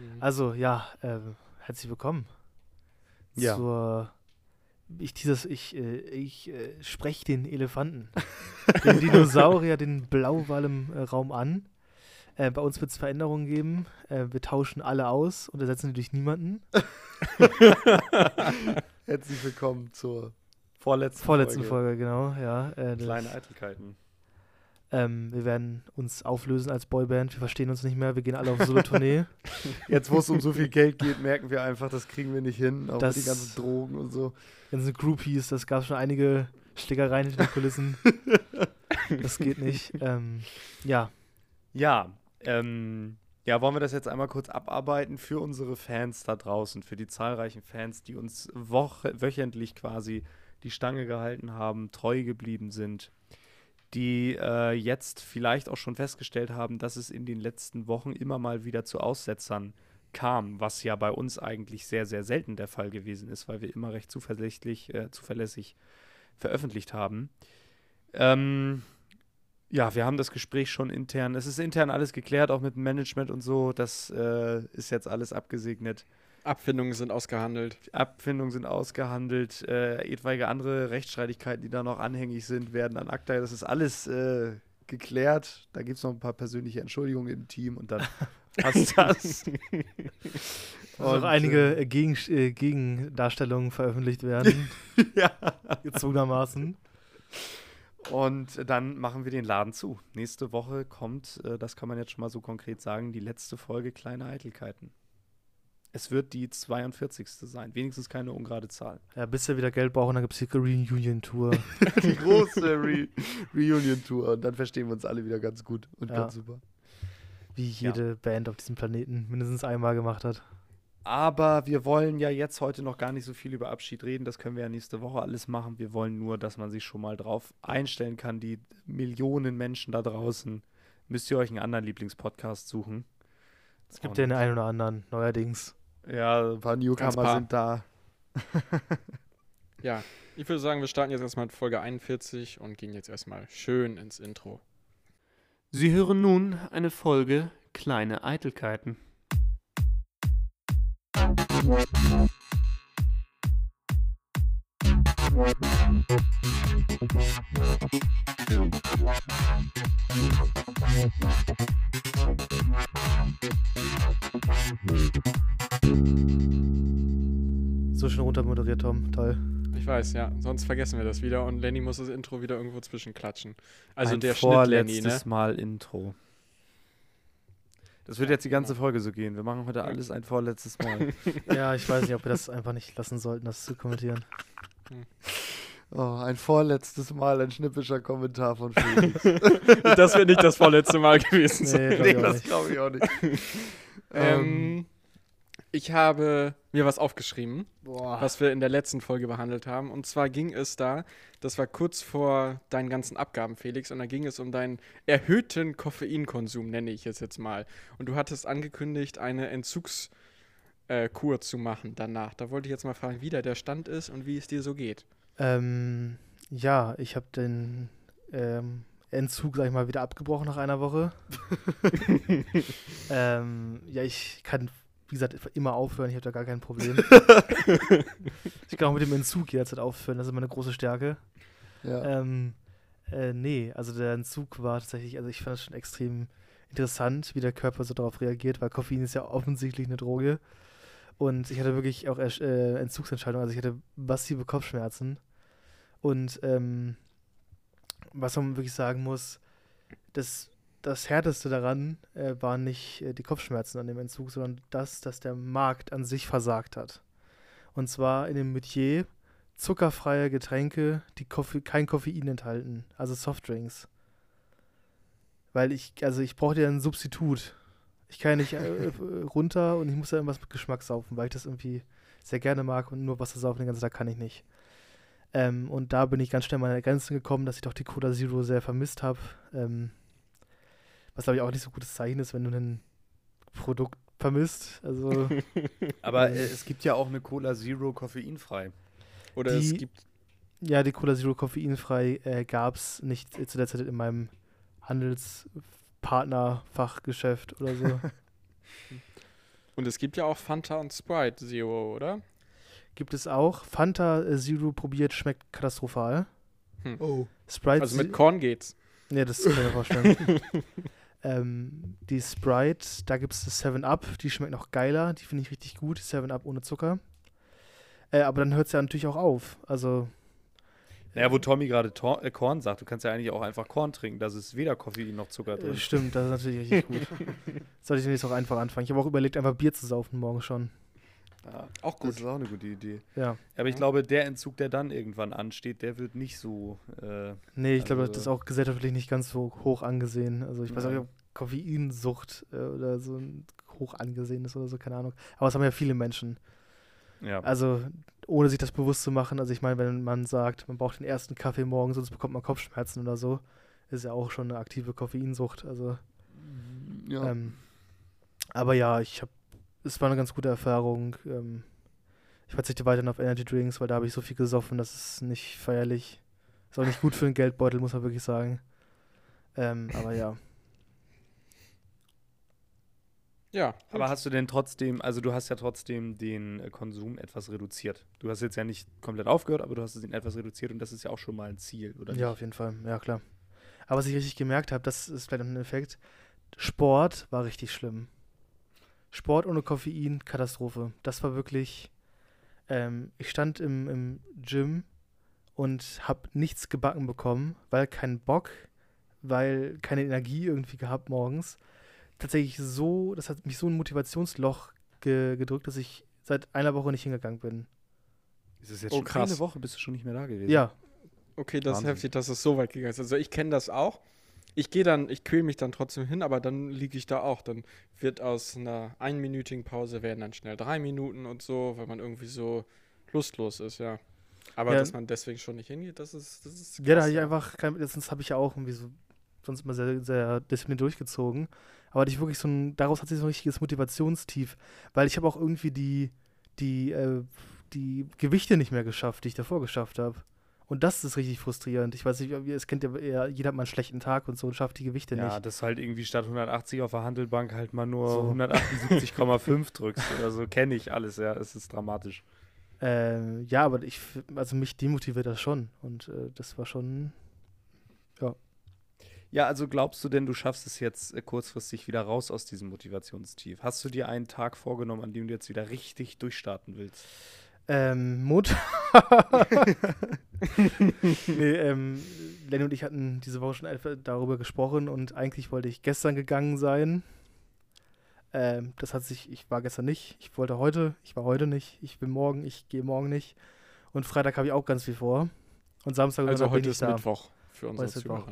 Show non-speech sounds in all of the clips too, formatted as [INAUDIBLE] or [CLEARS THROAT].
Mhm. Also, ja, äh, herzlich willkommen Ja. zur. Ich, dieses, ich, äh, ich äh, spreche den Elefanten, [LAUGHS] den Dinosaurier, den Blauwal im äh, Raum an. Äh, bei uns wird es Veränderungen geben. Äh, wir tauschen alle aus und ersetzen durch niemanden. Herzlich willkommen zur vorletzten, Vorletzten Folge. Folge, genau, ja. Äh, Kleine Eitelkeiten. Ähm, wir werden uns auflösen als Boyband. Wir verstehen uns nicht mehr. Wir gehen alle auf Solo-Tournee. [LAUGHS] Jetzt, wo es um so viel Geld geht, merken wir einfach, das kriegen wir nicht hin. Auch Das- den ganzen Drogen und so. ganzen Groupies, das gab schon einige Schlägereien hinter den Kulissen. [LAUGHS] das geht nicht. Ähm, ja, Ja, ähm, ja, wollen wir das jetzt einmal kurz abarbeiten für unsere Fans da draußen, für die zahlreichen Fans, die uns woche, wöchentlich quasi die Stange gehalten haben, treu geblieben sind, die äh, jetzt vielleicht auch schon festgestellt haben, dass es in den letzten Wochen immer mal wieder zu Aussetzern kam, was ja bei uns eigentlich sehr, sehr selten der Fall gewesen ist, weil wir immer recht zuversichtlich, äh, zuverlässig veröffentlicht haben. Ähm, ja, wir haben das Gespräch schon intern. Es ist intern alles geklärt, auch mit dem Management und so. Das äh, ist jetzt alles abgesegnet. Abfindungen sind ausgehandelt. Abfindungen sind ausgehandelt. Äh, etwaige andere Rechtsstreitigkeiten, die da noch anhängig sind, werden an ACTA. Das ist alles äh, geklärt. Da gibt es noch ein paar persönliche Entschuldigungen im Team und dann [LAUGHS] passt das. [LAUGHS] Und, auch einige äh, Gegen, äh, Gegendarstellungen veröffentlicht werden, [LAUGHS] ja. gezwungenermaßen. Und dann machen wir den Laden zu. Nächste Woche kommt, äh, das kann man jetzt schon mal so konkret sagen, die letzte Folge Kleine Eitelkeiten. Es wird die 42. sein. Wenigstens keine ungerade Zahl. Ja, bis wir wieder Geld brauchen, dann gibt es die Reunion-Tour. [LAUGHS] die große Re Reunion-Tour. Und dann verstehen wir uns alle wieder ganz gut und Ja. ganz super. Wie jede Band auf diesem Planeten mindestens einmal gemacht hat. Aber wir wollen ja jetzt heute noch gar nicht so viel über Abschied reden. Das können wir ja nächste Woche alles machen. Wir wollen nur, dass man sich schon mal drauf einstellen kann. Die Millionen Menschen da draußen. Müsst ihr euch einen anderen Lieblingspodcast suchen. Es gibt ja den einen oder anderen, neuerdings. Ja, ein paar Newcomer paar. sind da. [LAUGHS] Ja, ich würde sagen, wir starten jetzt erstmal mit Folge 41 und gehen jetzt erstmal schön ins Intro. Sie hören nun eine Folge Kleine Eitelkeiten. So schön runter moderiert, Tom. Toll. Ich weiß, ja, sonst vergessen wir das wieder und Lenny muss das Intro wieder irgendwo zwischenklatschen. Also Ein der Schnitt Lenny, ne? vorletztes Mal Intro. Das wird jetzt die ganze Folge so gehen. Wir machen heute alles ein vorletztes Mal. [LAUGHS] Ja, ich weiß nicht, ob wir das einfach nicht lassen sollten, das zu kommentieren. oh, ein vorletztes Mal ein schnippischer Kommentar von Felix. [LAUGHS] das wird nicht das vorletzte Mal gewesen sein. Nee, glaub ich auch das glaube ich auch nicht. [LAUGHS] Ähm, Ähm, ich habe mir was aufgeschrieben, Boah. was wir in der letzten Folge behandelt haben. Und zwar ging es da, das war kurz vor deinen ganzen Abgaben, Felix, und da ging es um deinen erhöhten Koffeinkonsum, nenne ich es jetzt mal. Und du hattest angekündigt, eine Entzugskur äh, zu machen danach. Da wollte ich jetzt mal fragen, wie da der Stand ist und wie es dir so geht. Ähm, ja, ich habe den ähm, Entzug, sag ich mal, wieder abgebrochen nach einer Woche. [LAUGHS] ähm, ja, ich kann, wie gesagt, immer aufhören, ich habe da gar kein Problem. [LAUGHS] ich kann auch mit dem Entzug jederzeit aufhören, das ist meine große Stärke. ja. Ähm, äh, nee, also der Entzug war tatsächlich, also ich fand es schon extrem interessant, wie der Körper so darauf reagiert, weil Koffein ist ja offensichtlich eine Droge. Und ich hatte wirklich auch äh, Entzugsentscheidungen, also ich hatte massive Kopfschmerzen. Und ähm, was man wirklich sagen muss, das, das Härteste daran äh, waren nicht äh, die Kopfschmerzen an dem Entzug, sondern das, dass der Markt an sich versagt hat. Und zwar in dem Metier zuckerfreie Getränke, die Koffe kein Koffein enthalten, also Softdrinks. Weil ich, also ich brauchte ja ein Substitut. Ich kann ja nicht äh, [LAUGHS] äh, runter und ich muss ja irgendwas mit Geschmack saufen, weil ich das irgendwie sehr gerne mag und nur Wasser saufen den ganzen Tag kann ich nicht. Ähm, und da bin ich ganz schnell an meine Grenzen gekommen, dass ich doch die Cola Zero sehr vermisst habe. Ähm, was glaube ich auch nicht so ein gutes Zeichen ist, wenn du ein Produkt vermisst. Also [LAUGHS] Aber äh, es gibt ja auch eine Cola Zero koffeinfrei. Oder es Die- gibt Ja, die Cola Zero koffeinfrei äh, gab es nicht äh, zu der Zeit in meinem Handelspartnerfachgeschäft oder so. [LAUGHS] Und es gibt ja auch Fanta und Sprite Zero, oder? Gibt es auch. Fanta äh, Zero probiert, schmeckt katastrophal. Hm. Sprite Also mit Korn geht's. Ja, das kann ich mir vorstellen. [LAUGHS] ähm, die Sprite, da gibt es das 7-Up, die schmeckt noch geiler, die finde ich richtig gut, 7-Up ohne Zucker. Äh, aber dann hört es ja natürlich auch auf. Also, Naja, wo Tommy gerade Tor- äh, Korn sagt, du kannst ja eigentlich auch einfach Korn trinken, da ist weder Koffein noch Zucker äh, drin. stimmt, das ist natürlich richtig gut. [LAUGHS] Sollte ich demnächst auch einfach anfangen. Ich habe auch überlegt, einfach Bier zu saufen morgen schon. Ja, Auch das ist auch eine gute Idee. Ja. Aber ich glaube, der Entzug, der dann irgendwann ansteht, der wird nicht so. Äh, Nee, ich glaube, Also- das ist auch gesellschaftlich nicht ganz so hoch angesehen. Also ich weiß auch nicht, ob Koffeinsucht äh, oder so ein hoch angesehen ist oder so, keine Ahnung. Aber es haben ja viele Menschen. ja. Also ohne sich das bewusst zu machen. Also ich meine, wenn man sagt, man braucht den ersten Kaffee morgens, sonst bekommt man Kopfschmerzen oder so, ist ja auch schon eine aktive Koffeinsucht. Also, ja. ähm, aber ja, ich habe, es war eine ganz gute Erfahrung. Ähm, ich verzichte weiterhin auf Energy Drinks, weil da habe ich so viel gesoffen, das ist nicht feierlich. Ist auch nicht gut für den Geldbeutel, muss man wirklich sagen. Ähm, aber ja. Ja. Aber hast du denn trotzdem, also du hast ja trotzdem den äh, Konsum etwas reduziert. Du hast jetzt ja nicht komplett aufgehört, aber du hast ihn etwas reduziert und das ist ja auch schon mal ein Ziel, oder? Ja, nicht? auf jeden Fall. Ja, klar. Aber was ich richtig gemerkt habe, das ist vielleicht ein Effekt. Sport war richtig schlimm. Sport ohne Koffein, Katastrophe. Das war wirklich. Ähm, ich stand im, im Gym und habe nichts gebacken bekommen, weil kein Bock, weil keine Energie irgendwie gehabt morgens. Tatsächlich so, das hat mich so ein Motivationsloch ge gedrückt, dass ich seit einer Woche nicht hingegangen bin. Ist es jetzt Oh, schon krass. eine Woche, bist du schon nicht mehr da gewesen? Ja, Okay, das ist Wahnsinn. heftig, dass es so weit gegangen ist. Also ich kenne das auch. Ich gehe dann, ich quäle mich dann trotzdem hin, aber dann liege ich da auch. Dann wird aus einer einminütigen Pause werden dann schnell drei Minuten und so, weil man irgendwie so lustlos ist, ja. Aber Ja. dass man deswegen schon nicht hingeht, das ist, das ist Ja, da krass, hatte ich einfach, kein, sonst habe ich ja auch irgendwie so, sonst immer sehr, sehr diszipliniert durchgezogen. Aber ich wirklich so ein, daraus hat sich so ein richtiges Motivationstief, weil ich habe auch irgendwie die, die, äh, die Gewichte nicht mehr geschafft, die ich davor geschafft habe. Und das ist richtig frustrierend. Ich weiß nicht, es kennt ja jeder hat mal einen schlechten Tag und so und schafft die Gewichte Ja, nicht. dass du halt irgendwie statt 180 auf der Handelbank halt mal nur So. 178,5 [LAUGHS] drückst oder so. Kenne ich alles, ja. Es ist dramatisch. Ähm, ja, aber ich, also mich demotiviert das schon. Und äh, das war schon, Ja, also glaubst du denn, du schaffst es jetzt äh, kurzfristig wieder raus aus diesem Motivationstief? Hast du dir einen Tag vorgenommen, an dem du jetzt wieder richtig durchstarten willst? Ähm, Mut. [LAUGHS] nee, ähm, Lenny und ich hatten diese Woche schon darüber gesprochen und eigentlich wollte ich gestern gegangen sein. Ähm, das hat sich, ich war gestern nicht, ich wollte heute, ich war heute nicht, ich bin morgen, ich gehe morgen nicht. Und Freitag habe ich auch ganz viel vor. Und Samstag und Also bin heute ich ist da. Mittwoch für unsere ist Mittwoch.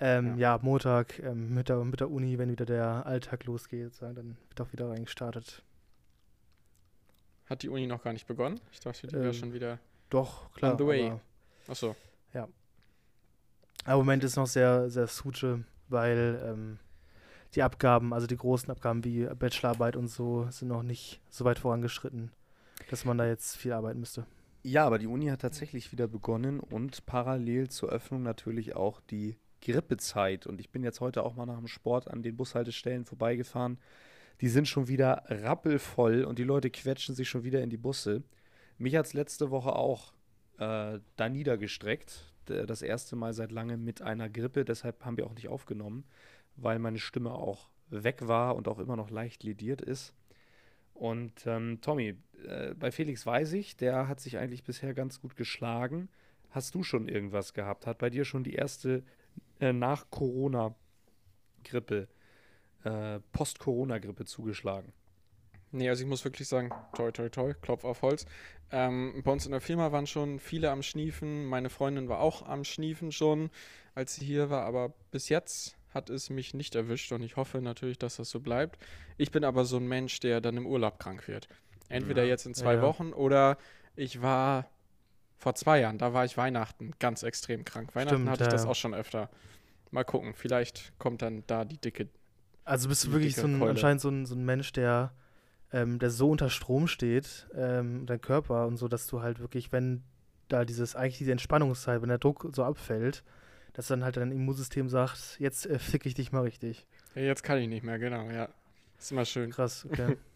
Ähm, ja. Montag ähm, mit, der, mit der Uni, wenn wieder der Alltag losgeht, dann wird auch wieder reingestartet. Hat die Uni noch gar nicht begonnen? Ich dachte, die wäre Ähm, schon wieder. Doch, klar. On the way. aber- Achso. Aber im Moment ist noch sehr, sehr suche, weil ähm, die Abgaben, also die großen Abgaben wie Bachelorarbeit und so, sind noch nicht so weit vorangeschritten, dass man da jetzt viel arbeiten müsste. Ja, aber die Uni hat tatsächlich wieder begonnen und parallel zur Öffnung natürlich auch die Grippezeit. Und ich bin jetzt heute auch mal nach dem Sport an den Bushaltestellen vorbeigefahren. Die sind schon wieder rappelvoll und die Leute quetschen sich schon wieder in die Busse. Mich hat es letzte Woche auch äh, da niedergestreckt. Das erste Mal seit langem mit einer Grippe. Deshalb haben wir auch nicht aufgenommen, weil meine Stimme auch weg war und auch immer noch leicht lediert ist. Und ähm, Tommy, äh, bei Felix weiß ich, der hat sich eigentlich bisher ganz gut geschlagen. Hast du schon irgendwas gehabt? Hat bei dir schon die erste äh, Nach-Corona-Grippe, äh, Post-Corona-Grippe zugeschlagen? Nee, also ich muss wirklich sagen, toi, toi, toi, Klopf auf Holz. Ähm, bei uns in der Firma waren schon viele am Schniefen. Meine Freundin war auch am Schniefen schon, als sie hier war. Aber bis jetzt hat es mich nicht erwischt und ich hoffe natürlich, dass das so bleibt. Ich bin aber so ein Mensch, der dann im Urlaub krank wird. Entweder Ja. jetzt in zwei Ja. Wochen oder ich war vor zwei Jahren, da war ich Weihnachten ganz extrem krank. Weihnachten Stimmt, hatte ich das ja. auch schon öfter. Mal gucken, vielleicht kommt dann da die dicke. Also bist du wirklich so ein, anscheinend so ein, so ein Mensch, der, ähm, der so unter Strom steht, ähm, dein Körper und so, dass du halt wirklich, wenn da dieses, eigentlich diese Entspannungszeit, wenn der Druck so abfällt, dass dann halt dein Immunsystem sagt, jetzt äh, fick ich dich mal richtig. Ja, jetzt kann ich nicht mehr, genau, ja. Ist immer schön. Krass, okay. [LAUGHS]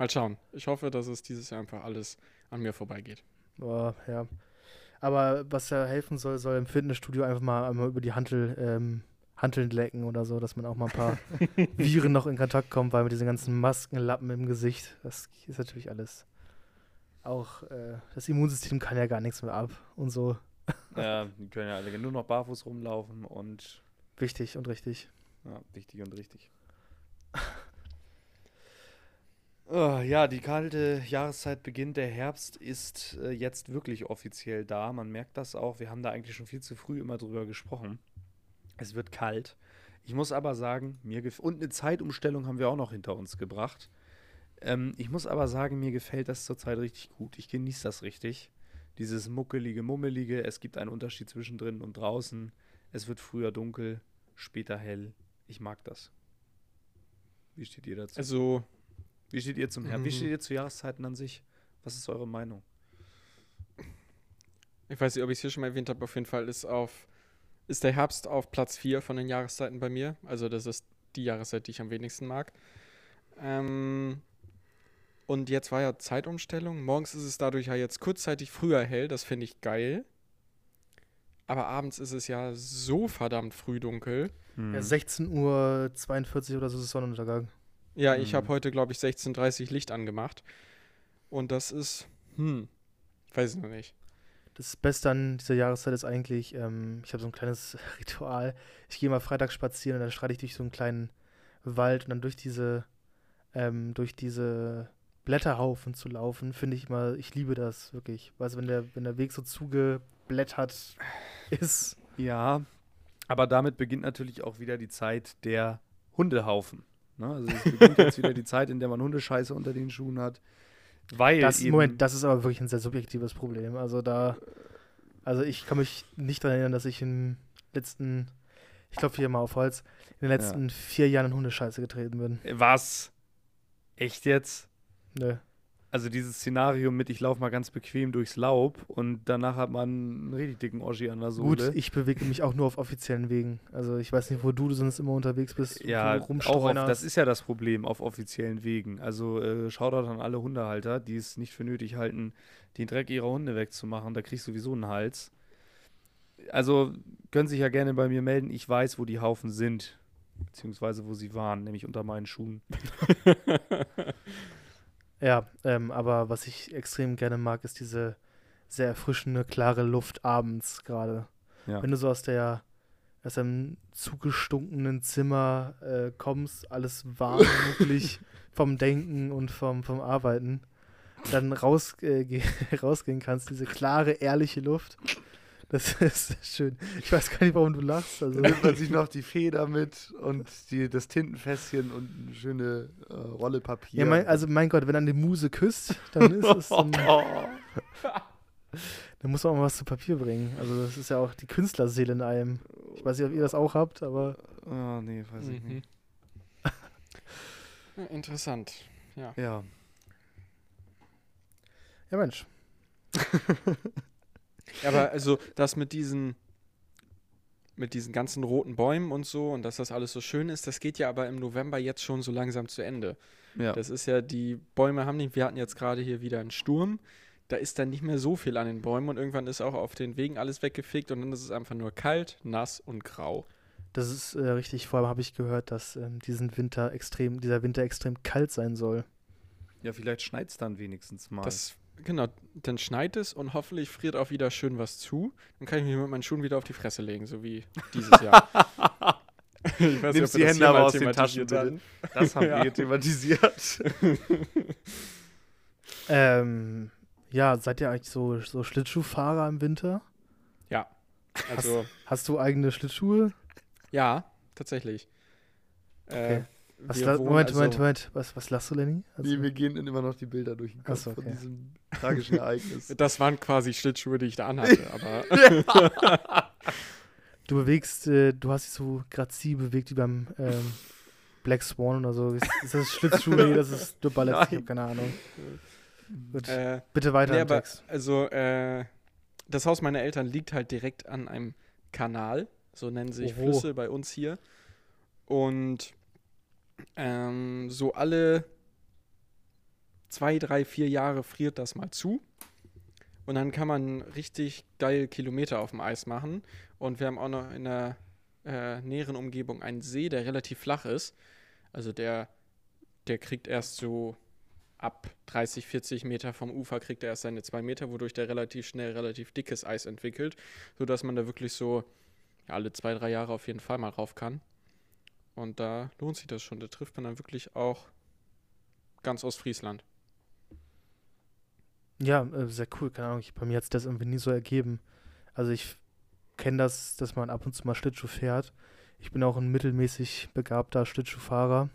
Mal schauen. Ich hoffe, dass es dieses Jahr einfach alles an mir vorbeigeht. Boah, ja. Aber was ja helfen soll, soll im Fitnessstudio einfach mal einmal über die Hantel, ähm, Hanteln lecken oder so, dass man auch mal ein paar [LAUGHS] Viren noch in Kontakt kommt, weil mit diesen ganzen Maskenlappen im Gesicht, das ist natürlich alles. Auch äh, das Immunsystem kann ja gar nichts mehr ab und so. Ja, [LAUGHS] die können ja alle nur noch barfuß rumlaufen und Wichtig und richtig. ja, wichtig und richtig. [LAUGHS] Ah, ja, die kalte Jahreszeit beginnt. Der Herbst ist äh, jetzt wirklich offiziell da. Man merkt das auch. Wir haben da eigentlich schon viel zu früh immer drüber gesprochen. Es wird kalt. Ich muss aber sagen, mir und eine Zeitumstellung haben wir auch noch hinter uns gebracht. Ähm, ich muss aber sagen, mir gefällt das zurzeit richtig gut. Ich genieße das richtig. Dieses muckelige, mummelige. Es gibt einen Unterschied zwischen drinnen und draußen. Es wird früher dunkel, später hell. Ich mag das. Wie steht ihr dazu? Also, Wie steht ihr zum Herbst? Wie Mhm. steht ihr zu Jahreszeiten an sich? Was ist eure Meinung? ich weiß nicht, ob ich es hier schon mal erwähnt habe, auf jeden Fall ist auf ist der Herbst auf Platz 4 von den Jahreszeiten bei mir. Also das ist die Jahreszeit, die ich am wenigsten mag. Ähm, und jetzt war ja Zeitumstellung. Morgens ist es dadurch ja jetzt kurzzeitig früher hell. Das finde ich geil. Aber abends ist es ja so verdammt früh dunkel. Hm. Ja, 16 Uhr 42 oder so ist Sonnenuntergang. Ja, ich Mhm. habe heute, glaube ich, 16.30 Licht angemacht. Und das ist, hm, weiß ich noch nicht. Das Beste an dieser Jahreszeit ist eigentlich, ähm, ich habe so ein kleines [LAUGHS] Ritual. Ich gehe mal freitags spazieren und dann streite ich durch so einen kleinen Wald und dann durch diese, ähm, durch diese Blätterhaufen zu laufen, finde ich mal, ich liebe das wirklich. Weißt du, wenn der, wenn der Weg so zugeblättert [SIGHS] ist. Ja, aber damit beginnt natürlich auch wieder die Zeit der Hundehaufen. Ne? Also es beginnt jetzt [LAUGHS] wieder die Zeit, in der man Hundescheiße unter den Schuhen hat. Weil Das, Moment, das ist aber wirklich ein sehr subjektives Problem. Also da, also ich kann mich nicht daran erinnern, dass ich in den letzten, ich glaube hier mal auf Holz, in den letzten vier Jahren in Hundescheiße getreten bin. Was? Echt jetzt? Nö. Also dieses Szenario mit, ich laufe mal ganz bequem durchs Laub und danach hat man einen richtig dicken Oschi an der Gut, Sohle. ich bewege mich auch nur auf offiziellen Wegen. Also ich weiß nicht, wo du sonst immer unterwegs bist. ja, auch auf, das ist ja das Problem auf offiziellen Wegen. Also äh, Shoutout an alle Hundehalter, die es nicht für nötig halten, den Dreck ihrer Hunde wegzumachen. Da kriegst du sowieso einen Hals. Also können sich ja gerne bei mir melden. Ich weiß, wo die Haufen sind. Beziehungsweise wo sie waren, nämlich unter meinen Schuhen. [LAUGHS] Ja, ähm, aber was ich extrem gerne mag, ist diese sehr erfrischende, klare Luft abends gerade. Ja. Wenn du so aus der aus einem zugestunkenen Zimmer äh, kommst, alles warm, [LAUGHS] muckelig vom Denken und vom, vom Arbeiten, dann raus, äh, [LAUGHS] ge- rausgehen kannst, diese klare, ehrliche Luft. Das [LAUGHS] ist schön. Ich weiß gar nicht, warum du lachst. Also, Da nimmt man sich noch die Feder mit und die, das Tintenfässchen und eine schöne äh, Rolle Papier. ja, mein, also mein Gott, wenn dann die Muse küsst, dann ist es [LAUGHS] dann, dann muss man auch mal was zu Papier bringen. Also das ist ja auch die Künstlerseele in einem. Ich weiß nicht, ob ihr das auch habt, aber Oh, nee, weiß ich Mhm. nicht. [LAUGHS] Ja, interessant. Ja. ja Mensch. Ja, aber also das mit diesen mit diesen ganzen roten Bäumen und so und dass das alles so schön ist, das geht ja aber im November jetzt schon so langsam zu Ende. Ja. Das ist ja, die Bäume haben nicht, wir hatten jetzt gerade hier wieder einen Sturm, da ist dann nicht mehr so viel an den Bäumen und irgendwann ist auch auf den Wegen alles weggefegt und dann ist es einfach nur kalt, nass und grau. Das ist äh, richtig. Vor allem habe ich gehört, dass ähm, diesen Winter extrem, dieser Winter extrem kalt sein soll. ja, vielleicht schneit es dann wenigstens mal. Das, genau, dann schneit es und hoffentlich friert auch wieder schön was zu. Dann kann ich mich mit meinen Schuhen wieder auf die Fresse legen, so wie dieses Jahr. [LAUGHS] ich weiß Nimmst wir die das Hände aber aus den Taschen, thematisiert das haben [LAUGHS] Ja. wir thematisiert. [LAUGHS] Ähm, ja, seid ihr eigentlich so, so Schlittschuhfahrer im Winter? hatten. Also, Hast du eigene Schlittschuhe? ja, tatsächlich. Okay. Äh, Was wir la- Moment, also- Moment, Moment. Was, was lachst du, Lenny? Also, Nee, mir gehen immer noch die Bilder durch den Kopf so, von okay. diesem tragischen Ereignis. [LAUGHS] Das waren quasi Schlittschuhe, die ich da anhatte, [LAUGHS] aber du bewegst, äh, du hast dich so grazil bewegt wie beim ähm, Black Swan oder so. Ist, ist das Schlittschuh? Nee, das ist nur Ballett. Ich habe Nein. keine Ahnung. Gut, äh, bitte weiter nee, aber Text. also äh, das Haus meiner Eltern liegt halt direkt an einem Kanal, so nennen sich Oho. Flüsse bei uns hier. Und ähm, so alle zwei, drei, vier Jahre friert das mal zu. Und dann kann man richtig geil Kilometer auf dem Eis machen. Und wir haben auch noch in der äh, näheren Umgebung einen See, der relativ flach ist. Also der, der kriegt erst so ab 30, 40 Meter vom Ufer kriegt er erst seine zwei Meter, wodurch der relativ schnell relativ dickes Eis entwickelt, sodass man da wirklich so alle zwei, drei Jahre auf jeden Fall mal rauf kann. Und da lohnt sich das schon. Da trifft man dann wirklich auch ganz Ostfriesland. Ja, äh, sehr cool, keine Ahnung. Ich, bei mir hat sich das irgendwie nie so ergeben. Also ich kenne das, dass man ab und zu mal Schlittschuh fährt. Ich bin auch ein mittelmäßig begabter Schlittschuhfahrer.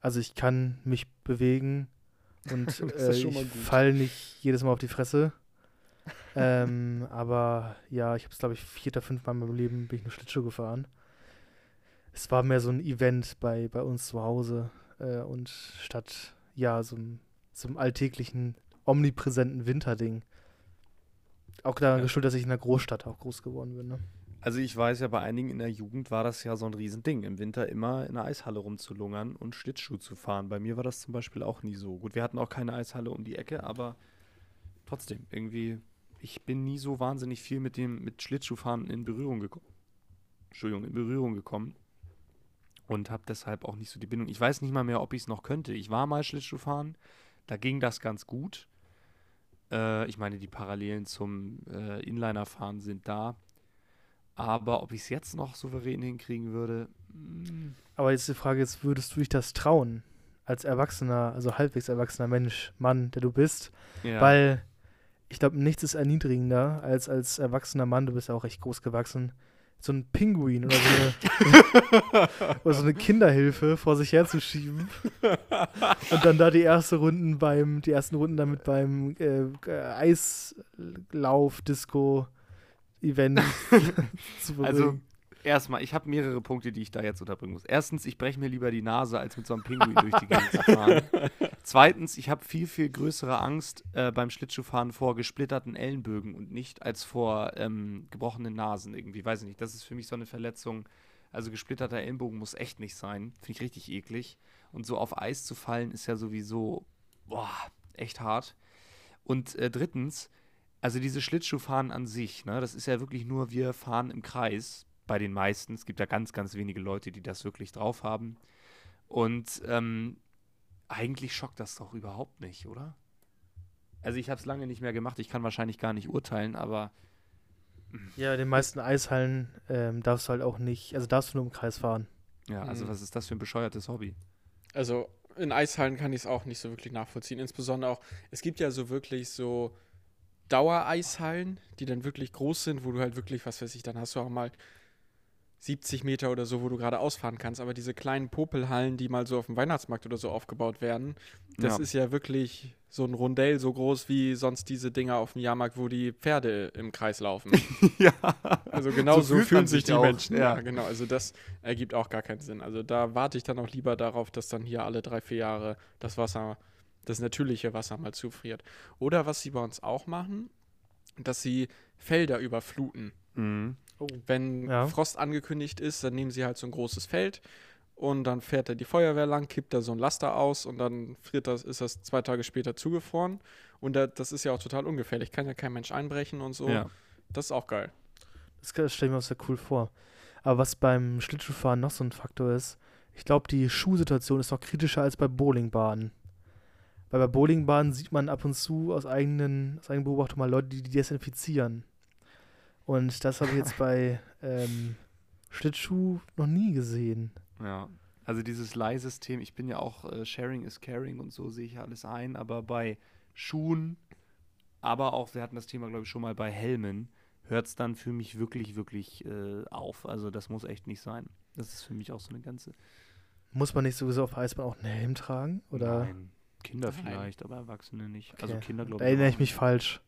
Also ich kann mich bewegen und [LAUGHS] äh, ich gut. fall nicht jedes Mal auf die Fresse. ähm, aber ja, ich habe es glaube ich vier oder fünf Mal in meinem Leben bin ich nur Schlittschuh gefahren. Es war mehr so ein Event bei, bei uns zu Hause äh, und statt ja so, einem- so einem alltäglichen, omnipräsenten Winterding. Auch daran Ja. geschuldet, dass ich in der Großstadt auch groß geworden bin. Ne? Also ich weiß ja, bei einigen in der Jugend war das ja so ein Riesending, im Winter immer in der Eishalle rumzulungern und Schlittschuh zu fahren. Bei mir war das zum Beispiel auch nie so. Gut, wir hatten auch keine Eishalle um die Ecke, aber trotzdem, irgendwie, ich bin nie so wahnsinnig viel mit dem, mit Schlittschuhfahren in Berührung gekommen. Entschuldigung, in Berührung gekommen. Und habe deshalb auch nicht so die Bindung. Ich weiß nicht mal mehr, ob ich es noch könnte. Ich war mal Schlittschuhfahren, da ging das ganz gut. Äh, ich meine, die Parallelen zum äh, Inlinerfahren sind da. Aber ob ich es jetzt noch souverän hinkriegen würde, mm, Aber jetzt die Frage ist, würdest du dich das trauen? Als erwachsener, also halbwegs erwachsener Mensch, Mann, der du bist? ja. Weil ich glaube, nichts ist erniedrigender als als erwachsener Mann, du bist ja auch recht groß gewachsen, so ein Pinguin oder so eine, [LAUGHS] oder so eine Kinderhilfe vor sich herzuschieben [LAUGHS] und dann da die erste Runden beim, die ersten Runden damit beim äh, äh, Eislauf-Disco-Event [LAUGHS] zu verbringen. Also, erstmal, ich habe mehrere Punkte, die ich da jetzt unterbringen muss. Erstens, ich breche mir lieber die Nase, als mit so einem Pinguin durch die Gegend zu fahren. [LAUGHS] Zweitens, ich habe viel, viel größere Angst äh, beim Schlittschuhfahren vor gesplitterten Ellenbögen und nicht als vor ähm, gebrochenen Nasen irgendwie. Weiß ich nicht, das ist für mich so eine Verletzung. Also gesplitterter Ellenbogen muss echt nicht sein. Finde ich richtig eklig. Und so auf Eis zu fallen ist ja sowieso, boah, echt hart. Und äh, drittens, also diese Schlittschuhfahren an sich, ne, das ist ja wirklich nur, wir fahren im Kreis bei den meisten. Es gibt ja ganz, ganz wenige Leute, die das wirklich drauf haben. Und ähm, eigentlich schockt das doch überhaupt nicht, oder? Also ich habe es lange nicht mehr gemacht, ich kann wahrscheinlich gar nicht urteilen, aber ja, in den meisten Eishallen ähm, darfst du halt auch nicht, also darfst du nur im Kreis fahren. ja, also Mhm. was ist das für ein bescheuertes Hobby? Also in Eishallen kann ich es auch nicht so wirklich nachvollziehen. Insbesondere auch, es gibt ja so wirklich so Dauereishallen, die dann wirklich groß sind, wo du halt wirklich, was weiß ich, dann hast du auch mal 70 Meter oder so, wo du gerade ausfahren kannst. Aber diese kleinen Popelhallen, die mal so auf dem Weihnachtsmarkt oder so aufgebaut werden, das Ja. ist ja wirklich so ein Rondell so groß wie sonst diese Dinger auf dem Jahrmarkt, wo die Pferde im Kreis laufen. [LAUGHS] ja. Also genau so, fühlt fühlen sich die auch, Menschen. Ja. ja. genau. Also das ergibt auch gar keinen Sinn. Also da warte ich dann auch lieber darauf, dass dann hier alle drei, vier Jahre das Wasser, das natürliche Wasser mal zufriert. Oder was sie bei uns auch machen, dass sie Felder überfluten. Mhm. Wenn Ja. Frost angekündigt ist, dann nehmen sie halt so ein großes Feld und dann fährt da die Feuerwehr lang, kippt da so ein Laster aus und dann friert das, ist das zwei Tage später zugefroren. Und da, das ist ja auch total ungefährlich. Kann ja kein Mensch einbrechen und so. Ja. Das ist auch geil. Das stelle ich mir auch sehr cool vor. Aber was beim Schlittschuhfahren noch so ein Faktor ist, ich glaube, die Schuhsituation ist noch kritischer als bei Bowlingbahnen. Weil bei Bowlingbahnen sieht man ab und zu aus eigenen, aus eigenen Beobachtungen mal Leute, die die desinfizieren. Und das habe ich jetzt bei [LAUGHS] ähm, Schlittschuh noch nie gesehen. Ja, also dieses Leihsystem, ich bin ja auch äh, Sharing is Caring und so sehe ich ja alles ein, aber bei Schuhen, aber auch, wir hatten das Thema, glaube ich, schon mal bei Helmen, hört es dann für mich wirklich, wirklich äh, auf. Also das muss echt nicht sein. Das ist für mich auch so eine ganze. Muss man nicht sowieso auf Eisbahn auch einen Helm tragen? Oder Nein, Kinder Nein. vielleicht, aber Erwachsene nicht. Okay. Also Kinder, glaube da ich. erinnere auch ich mich nicht. falsch?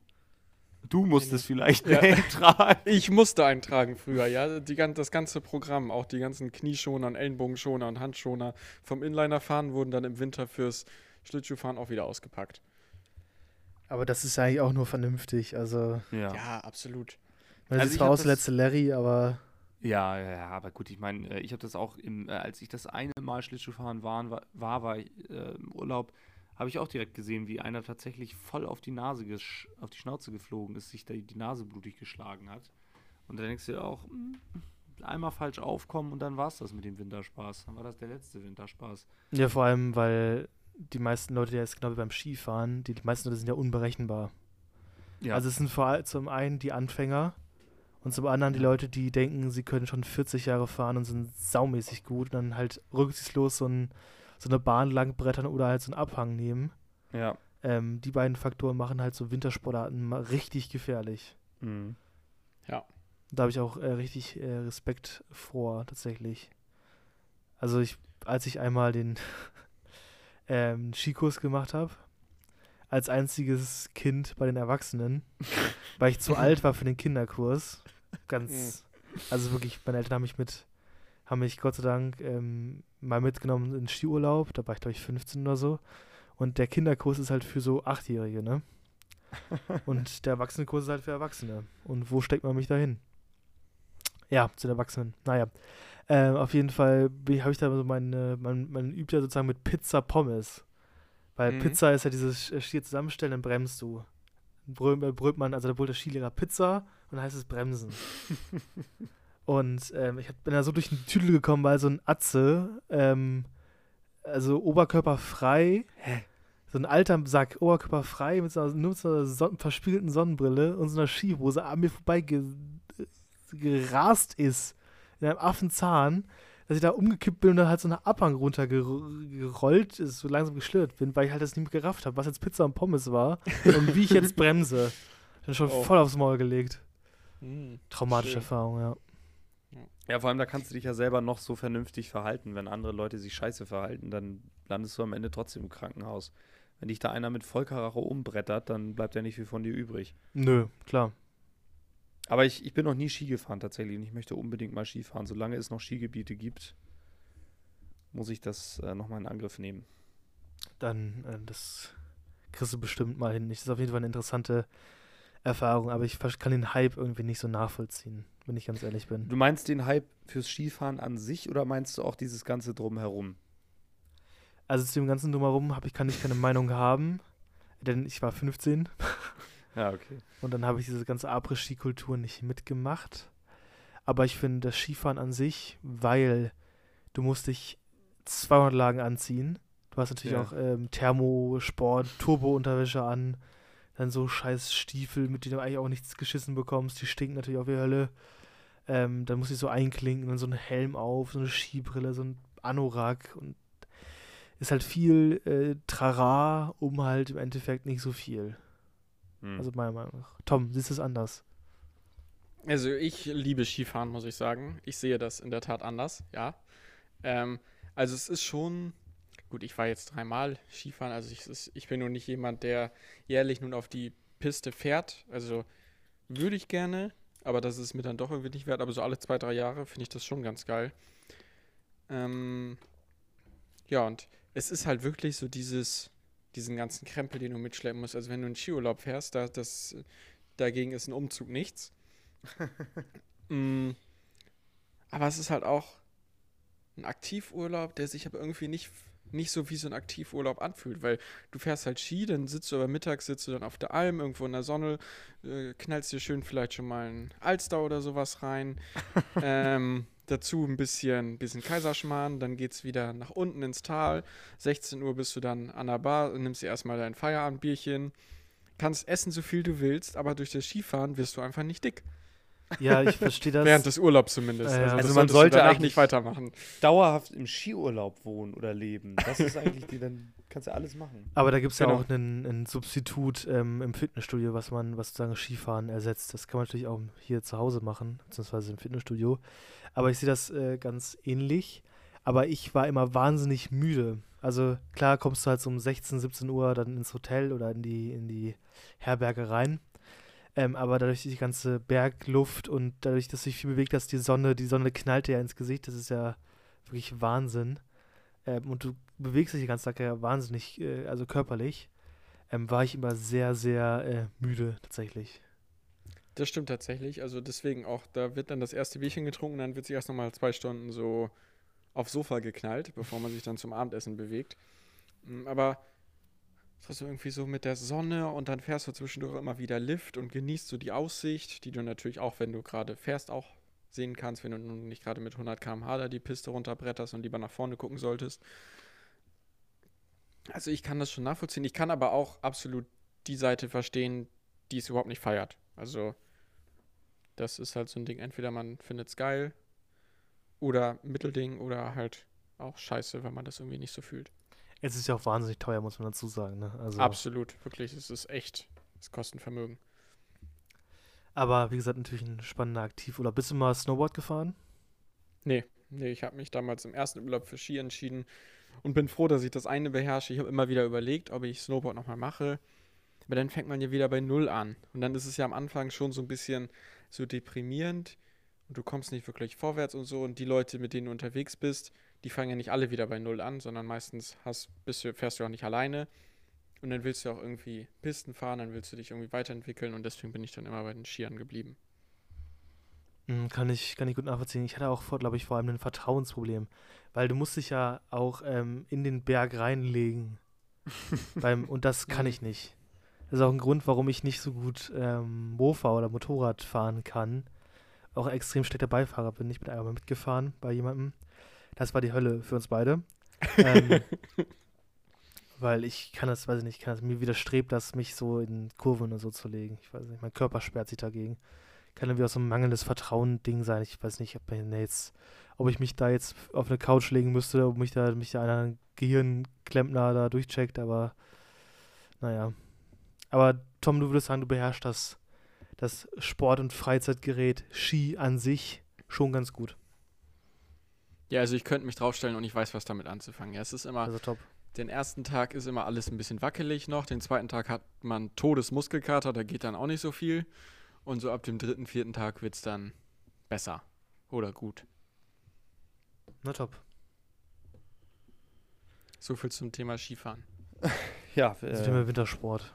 Du musstest vielleicht Ja. [LAUGHS] einen Helm tragen. Ich musste eintragen früher, ja. Die, das ganze Programm, auch die ganzen Knieschoner und Ellenbogenschoner und Handschoner vom Inlinerfahren wurden dann im Winter fürs Schlittschuhfahren auch wieder ausgepackt. Aber das ist ja eigentlich auch nur vernünftig. Also, Ja. Ja, absolut. das Also ist zwar hab aus das- letzte Larry, aber Ja, ja, ja, aber gut, ich meine, äh, ich habe das auch, im, äh, als ich das eine Mal Schlittschuhfahren waren, war, war, war ich äh, im Urlaub, habe ich auch direkt gesehen, wie einer tatsächlich voll auf die Nase, auf die Schnauze geflogen ist, sich da die Nase blutig geschlagen hat. Und da denkst du dir auch, hm, einmal falsch aufkommen und dann war es das mit dem Winterspaß. Dann war das der letzte Winterspaß. Ja, vor allem, weil die meisten Leute, die jetzt genau wie beim Skifahren, die, die meisten Leute sind ja unberechenbar. Ja. Also es sind vor allem zum einen die Anfänger und zum anderen die Ja. Leute, die denken, sie können schon 40 Jahre fahren und sind saumäßig gut und dann halt rücksichtslos so, ein, so eine Bahn lang brettern oder halt so einen Abhang nehmen. ja. Ähm, die beiden Faktoren machen halt so Wintersportarten mal richtig gefährlich. Mhm. Da habe ich auch äh, richtig äh, Respekt vor, tatsächlich. Also ich, als ich einmal den [LAUGHS] ähm, Skikurs gemacht habe, als einziges Kind bei den Erwachsenen, [LAUGHS] weil ich zu alt war für den Kinderkurs. Ganz, also wirklich, meine Eltern haben mich mit, haben mich Gott sei Dank ähm, mal mitgenommen in Skiurlaub, da war ich glaube ich 15 oder so. Und der Kinderkurs ist halt für so Achtjährige, ne? [LAUGHS] Und der Erwachsenenkurs ist halt für Erwachsene. Und wo steckt man mich da hin? Ja, zu den Erwachsenen. Naja. Ähm, auf jeden Fall habe ich da so meine, man, man übt ja sozusagen mit Pizza Pommes. Weil Mhm. Pizza ist ja dieses äh, Stier zusammenstellen, dann bremst du. Dann brüllt, äh, brüllt man, also da brüllt der Skilehrer Pizza und dann heißt es Bremsen. [LAUGHS] und ähm, ich bin da so durch den Tüdel gekommen, weil so ein Atze, ähm, also oberkörperfrei, so ein alter Sack, oberkörperfrei, mit so einer, nur mit so einer Son verspiegelten Sonnenbrille und so einer Skihose an mir vorbei ge gerast ist, in einem Affenzahn, dass ich da umgekippt bin und dann halt so eine Abhang runtergerollt ist, so langsam geschlittert bin, weil ich halt das nicht mehr gerafft habe, was jetzt Pizza und Pommes war [LAUGHS] und wie ich jetzt bremse. Dann schon Oh. voll aufs Maul gelegt. Hm. Traumatische Schön. Erfahrung, ja. Ja, vor allem, da kannst du dich ja selber noch so vernünftig verhalten. Wenn andere Leute sich scheiße verhalten, dann landest du am Ende trotzdem im Krankenhaus. Wenn dich da einer mit Vollkaracho umbrettert, dann bleibt ja nicht viel von dir übrig. Nö, klar. Aber ich, ich bin noch nie Ski gefahren tatsächlich und ich möchte unbedingt mal Ski fahren. Solange es noch Skigebiete gibt, muss ich das äh, nochmal in Angriff nehmen. Dann, äh, das kriegst du bestimmt mal hin. Das ist auf jeden Fall eine interessante Erfahrung, aber ich kann den Hype irgendwie nicht so nachvollziehen, wenn ich ganz ehrlich bin. Du meinst den Hype fürs Skifahren an sich oder meinst du auch dieses ganze Drumherum? Also zu dem ganzen Drumherum hab ich, kann ich keine Meinung haben, denn ich war 15 [LAUGHS] Ja, okay. und dann habe ich diese ganze Après-Ski-Kultur nicht mitgemacht. Aber ich finde das Skifahren an sich, weil du musst dich 200 Lagen anziehen. Du hast natürlich Ja. auch ähm, Thermosport, Turbo-Unterwäsche an, dann so scheiß Stiefel, mit denen du eigentlich auch nichts geschissen bekommst. Die stinken natürlich auch wie Hölle. Ähm, dann musst du dich so einklinken, dann so einen Helm auf, so eine Skibrille, so ein Anorak und ist halt viel äh, Trara, um halt im Endeffekt nicht so viel. Hm. Also meiner Meinung nach. Tom, siehst du es anders? Also ich liebe Skifahren, muss ich sagen. Ich sehe das in der Tat anders, ja. Ähm, also es ist schon, gut, ich war jetzt dreimal Skifahren, also ich, ich bin nun nicht jemand, der jährlich nun auf die Piste fährt. Also würde ich gerne, aber das ist mir dann doch irgendwie nicht wert. Aber so alle zwei, drei Jahre finde ich das schon ganz geil. Ähm, ja, und es ist halt wirklich so dieses, diesen ganzen Krempel, den du mitschleppen musst. Also wenn du in Skiurlaub fährst, da, das, dagegen ist ein Umzug nichts. [LAUGHS] Mm, aber es ist halt auch ein Aktivurlaub, der sich aber irgendwie nicht, nicht so wie so ein Aktivurlaub anfühlt, weil du fährst halt Ski, dann sitzt du aber mittags sitzt du dann auf der Alm irgendwo in der Sonne, äh, knallst dir schön vielleicht schon mal ein Alster oder sowas rein. [LAUGHS] ähm, dazu ein bisschen, bisschen Kaiserschmarrn, dann geht's wieder nach unten ins Tal. 16 Uhr bist du dann an der Bar nimmst dir erstmal dein Feierabendbierchen. Kannst essen, so viel du willst, aber durch das Skifahren wirst du einfach nicht dick. Ja, ich verstehe das. Während des Urlaubs zumindest. Äh, also, also man sollte danach eigentlich- nicht weitermachen. Dauerhaft im Skiurlaub wohnen oder leben. Das ist eigentlich die, dann kannst du alles machen. Aber da gibt es ja Genau. auch einen, einen Substitut ähm, im Fitnessstudio, was man, was sozusagen Skifahren ersetzt. Das kann man natürlich auch hier zu Hause machen, beziehungsweise im Fitnessstudio. Aber ich sehe das äh, ganz ähnlich. Aber ich war immer wahnsinnig müde. Also klar kommst du halt so um 16, 17 Uhr dann ins Hotel oder in die, in die Herberge rein. Ähm, aber dadurch die ganze Bergluft und dadurch, dass sich viel bewegt, dass die Sonne, die Sonne knallt ja ins Gesicht, das ist ja wirklich Wahnsinn. Ähm, und du bewegst dich den ganzen Tag ja wahnsinnig, äh, also körperlich, ähm, war ich immer sehr, sehr äh, müde tatsächlich. Das stimmt tatsächlich. Also deswegen auch, da wird dann das erste Bierchen getrunken, dann wird sich erst nochmal zwei Stunden so aufs Sofa geknallt, bevor man sich dann zum Abendessen bewegt. Mm, Aber Das ist irgendwie so mit der Sonne und dann fährst du zwischendurch immer wieder Lift und genießt so die Aussicht, die du natürlich auch, wenn du gerade fährst, auch sehen kannst, wenn du nicht gerade mit 100 km/h da die Piste runterbretterst und lieber nach vorne gucken solltest. Also ich kann das schon nachvollziehen. Ich kann aber auch absolut die Seite verstehen, die es überhaupt nicht feiert. Also das ist halt so ein Ding, entweder man findet es geil oder Mittelding oder halt auch scheiße, wenn man das irgendwie nicht so fühlt. Es ist ja auch wahnsinnig teuer, muss man dazu sagen. Ne? Also, Absolut, wirklich, es ist echt, es kostet ein Vermögen. Aber wie gesagt, natürlich ein spannender Aktivurlaub. Bist du mal Snowboard gefahren? Nee, nee, ich habe mich damals im ersten Urlaub für Ski entschieden und bin froh, dass ich das eine beherrsche. Ich habe immer wieder überlegt, ob ich Snowboard nochmal mache. Aber dann fängt man ja wieder bei Null an. Und dann ist es ja am Anfang schon so ein bisschen so deprimierend und du kommst nicht wirklich vorwärts und so. Und die Leute, mit denen du unterwegs bist, die fangen ja nicht alle wieder bei Null an, sondern meistens hast, bist du, fährst du auch nicht alleine. Und dann willst du auch irgendwie Pisten fahren, dann willst du dich irgendwie weiterentwickeln und deswegen bin ich dann immer bei den Skiern geblieben. Mm, Kann ich, kann ich gut nachvollziehen. Ich hatte auch, glaube ich, vor allem ein Vertrauensproblem. Weil du musst dich ja auch ähm, in den Berg reinlegen. [LAUGHS] beim, und das kann ich nicht. Das ist auch ein Grund, warum ich nicht so gut ähm, Mofa oder Motorrad fahren kann. Auch extrem schlechter Beifahrer bin. Ich bin einmal mitgefahren bei jemandem. Das war die Hölle für uns beide. [LAUGHS] ähm, weil ich kann das, weiß ich nicht, kann das, mir widerstrebt das, mich so in Kurven und so zu legen. Ich weiß nicht, mein Körper sperrt sich dagegen kann irgendwie auch so ein mangelndes Vertrauen-Ding sein. Ich weiß nicht, ob, jetzt, ob ich mich da jetzt auf eine Couch legen müsste, ob mich da, mich da einer Gehirnklempner da durchcheckt, aber naja. Aber Tom, du würdest sagen, du beherrschst das, das Sport- und Freizeitgerät Ski an sich schon ganz gut. Ja, also ich könnte mich draufstellen und ich weiß, was damit anzufangen. Ja, es ist immer, Also top. den ersten Tag ist immer alles ein bisschen wackelig noch, den zweiten Tag hat man Todesmuskelkater, da geht dann auch nicht so viel. Und so ab dem dritten, vierten Tag wird es dann besser oder gut. Na top. So viel zum Thema Skifahren. [LAUGHS] Ja, Das äh, immer Wintersport.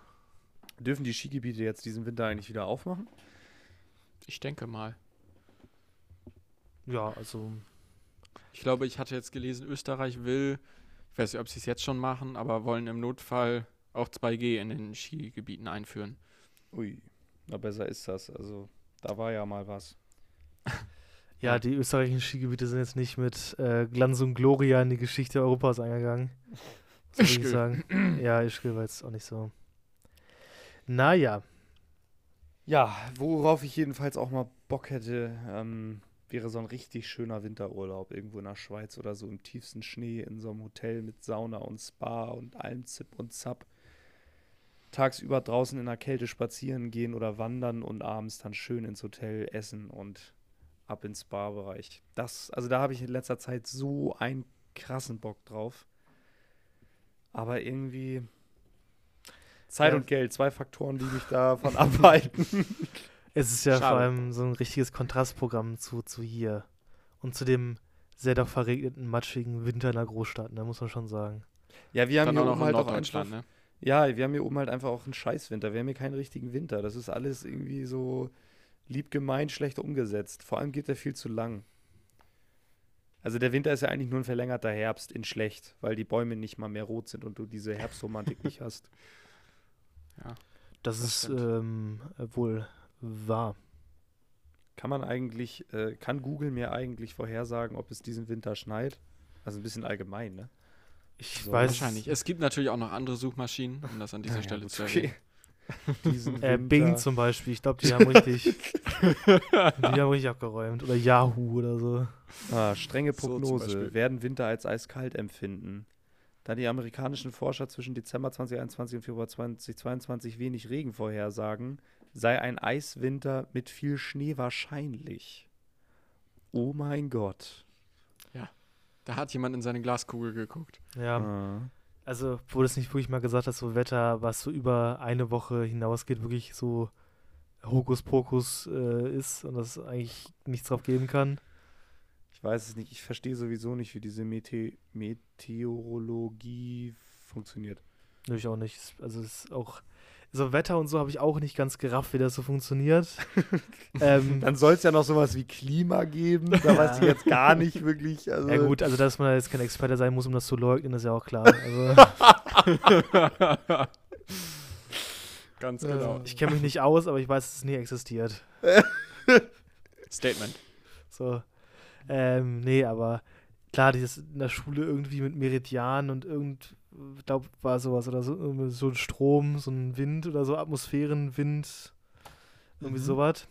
dürfen die Skigebiete jetzt diesen Winter eigentlich wieder aufmachen? Ich denke mal. Ja, also Ich glaube, ich hatte jetzt gelesen, Österreich will, ich weiß nicht, ob sie es jetzt schon machen, aber wollen im Notfall auch 2G in den Skigebieten einführen. Ui, na besser ist das. Also, da war ja mal was. [LAUGHS] Ja, die österreichischen Skigebiete sind jetzt nicht mit äh, Glanz und Gloria in die Geschichte Europas eingegangen. [LAUGHS] Was soll ich sagen? [CLEARS THROAT] Ja, Ischgl war jetzt auch nicht so. Naja, Ja, worauf ich jedenfalls auch mal Bock hätte, ähm, wäre so ein richtig schöner Winterurlaub irgendwo in der Schweiz oder so im tiefsten Schnee in so einem Hotel mit Sauna und Spa und allem Zip und Zap. Tagsüber draußen in der Kälte spazieren gehen oder wandern und abends dann schön ins Hotel essen und ab ins Spa-Bereich. Das, also da habe ich in letzter Zeit so einen krassen Bock drauf. Aber irgendwie Zeit Ja. und Geld, zwei Faktoren, die mich davon [LAUGHS] abhalten. Es ist ja vor Schade. allem so ein richtiges Kontrastprogramm zu, zu hier. Und zu dem sehr doch verregneten, matschigen Winter in der Großstadt, ne, muss man schon sagen. Ja, wir haben Dann hier auch noch oben halt auch einfach, ne? ja, wir haben hier oben halt einfach auch einen Scheißwinter. Wir haben hier keinen richtigen Winter. Das ist alles irgendwie so lieb gemeint, schlecht umgesetzt. Vor allem geht der viel zu lang. Also der Winter ist ja eigentlich nur ein verlängerter Herbst in schlecht, weil die Bäume nicht mal mehr rot sind und du diese Herbstromantik nicht [LAUGHS] hast. Ja. Das, Das ist ähm, wohl wahr. Kann man eigentlich, äh, kann Google mir eigentlich vorhersagen, ob es diesen Winter schneit? Also ein bisschen allgemein, ne? Ich So, weiß. Wahrscheinlich. Es gibt natürlich auch noch andere Suchmaschinen, um das an dieser Ja, Stelle zu okay. erwähnen. [LAUGHS] Diesen Äh, Bing zum Beispiel, ich glaube, die [LAUGHS] haben richtig, die haben richtig abgeräumt. Oder Yahoo oder so. Ah, strenge So Prognose. Beispiel. werden Winter als eiskalt empfinden. Da die amerikanischen Forscher zwischen Dezember 2021 und Februar 2022 wenig Regen vorhersagen, sei ein Eiswinter mit viel Schnee wahrscheinlich. Oh mein Gott. Da hat jemand in seine Glaskugel geguckt. Ja. Ah. Also, wurde es nicht wirklich mal gesagt, dass so Wetter, was so über eine Woche hinausgeht, wirklich so Hokuspokus äh, ist und dass es eigentlich nichts drauf geben kann? Ich weiß es nicht. Ich verstehe sowieso nicht, wie diese Mete Meteorologie funktioniert. Nö, ich auch nicht. Also, es ist auch. So Wetter und so habe ich auch nicht ganz gerafft, wie das so funktioniert. [LAUGHS] ähm, Dann soll es ja noch sowas wie Klima geben. Da weiß ich jetzt gar nicht wirklich. Also, ja gut, also dass man jetzt kein Experte sein muss, um das zu leugnen, ist ja auch klar. Also, [LAUGHS] Ganz äh, genau. ich kenne mich nicht aus, aber ich weiß, dass es nie existiert. [LAUGHS] Statement. So. Ähm, nee, aber klar, dieses in der Schule irgendwie mit Meridian und irgend, ich glaube, war sowas oder so, so ein Strom, so ein Wind oder so, Atmosphärenwind, irgendwie Mhm. sowas.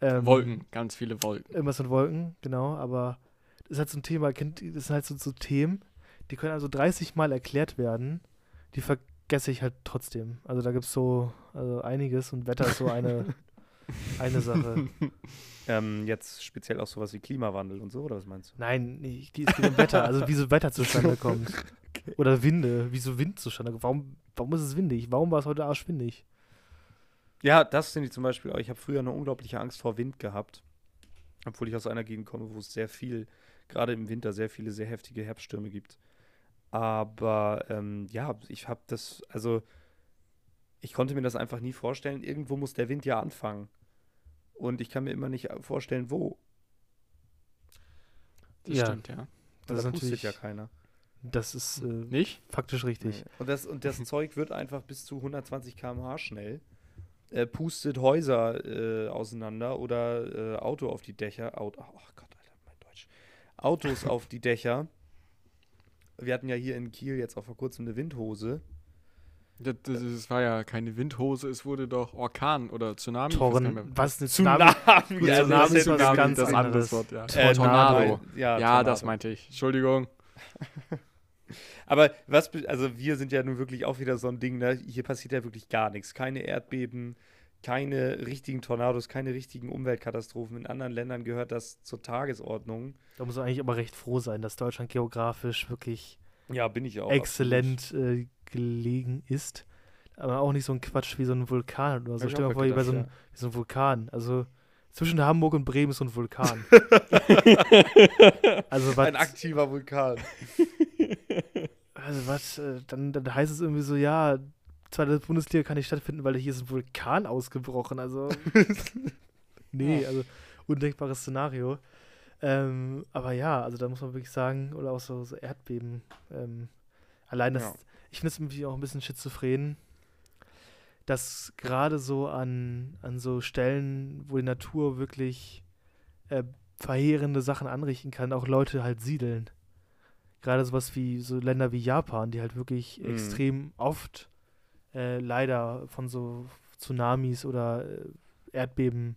Ähm, Wolken, ganz viele Wolken. Irgendwas mit Wolken, genau, aber das ist halt so ein Thema, das sind halt so, so Themen, die können also 30 Mal erklärt werden, die vergesse ich halt trotzdem. Also da gibt es so also einiges und Wetter ist so eine, [LAUGHS] eine Sache. ähm, jetzt speziell auch sowas wie Klimawandel und so, oder was meinst du? Nein, es geht um Wetter, also wie so Wetter zustande kommt. [LAUGHS] [LAUGHS] Oder Winde, wie so Wind zustande kommt. Warum, warum ist es windig? Warum war es heute arschwindig? Ja, das finde ich zum Beispiel auch. Ich habe früher eine unglaubliche Angst vor Wind gehabt. Obwohl ich aus einer Gegend komme, wo es sehr viel, gerade im Winter, sehr viele, sehr heftige Herbststürme gibt. Aber ähm, ja, ich habe das, also ich konnte mir das einfach nie vorstellen. Irgendwo muss der Wind ja anfangen. Und ich kann mir immer nicht vorstellen, wo. Das Ja. stimmt, ja. Das ist da pustet natürlich- ja keiner. Das ist äh, Nicht? faktisch richtig. Nee. Und das, und das [LAUGHS] Zeug wird einfach bis zu 120 km/h schnell. Äh, pustet Häuser äh, auseinander oder äh, Auto auf die Dächer. Auto, oh Gott, Alter, mein Deutsch. Autos [LAUGHS] auf die Dächer. Wir hatten ja hier in Kiel jetzt auch vor kurzem eine Windhose. Das, das, das war ja keine Windhose, es wurde doch Orkan oder Tsunami. Torren, was eine Tsunami? Tsunami. Ja, also Tsunami das ist ist was Tsunami, ganz das das anderes. Wort, ja. Äh, Tornado. nein, Ja, Ja, Tornado. das meinte ich. Entschuldigung. [LAUGHS] Aber was, also wir sind ja nun wirklich auch wieder so ein Ding, ne? Hier passiert ja wirklich gar nichts. Keine Erdbeben, keine richtigen Tornados, keine richtigen Umweltkatastrophen. In anderen Ländern gehört das zur Tagesordnung. Da muss man eigentlich aber recht froh sein, dass Deutschland geografisch wirklich Ja, bin ich auch. exzellent äh, gelegen ist. Aber auch nicht so ein Quatsch wie so ein Vulkan oder so. Stell dir vor, wie bei so, einem, so einem Vulkan. Also zwischen Hamburg und Bremen ist so ein Vulkan. [LAUGHS] also Ein aktiver Vulkan. [LAUGHS] also was, äh, dann, dann heißt es irgendwie so, ja, zweite Bundesliga kann nicht stattfinden, weil hier ist ein Vulkan ausgebrochen. Also [LAUGHS] nee, also undenkbares Szenario. Ähm, aber ja, also da muss man wirklich sagen, oder auch so, so Erdbeben. Ähm, allein das, Ja. ich finde es irgendwie auch ein bisschen schizophren, dass gerade so an, an so Stellen, wo die Natur wirklich äh, verheerende Sachen anrichten kann, auch Leute halt siedeln. Gerade sowas wie so Länder wie Japan, die halt wirklich Mhm. extrem oft äh, leider von so Tsunamis oder äh, Erdbeben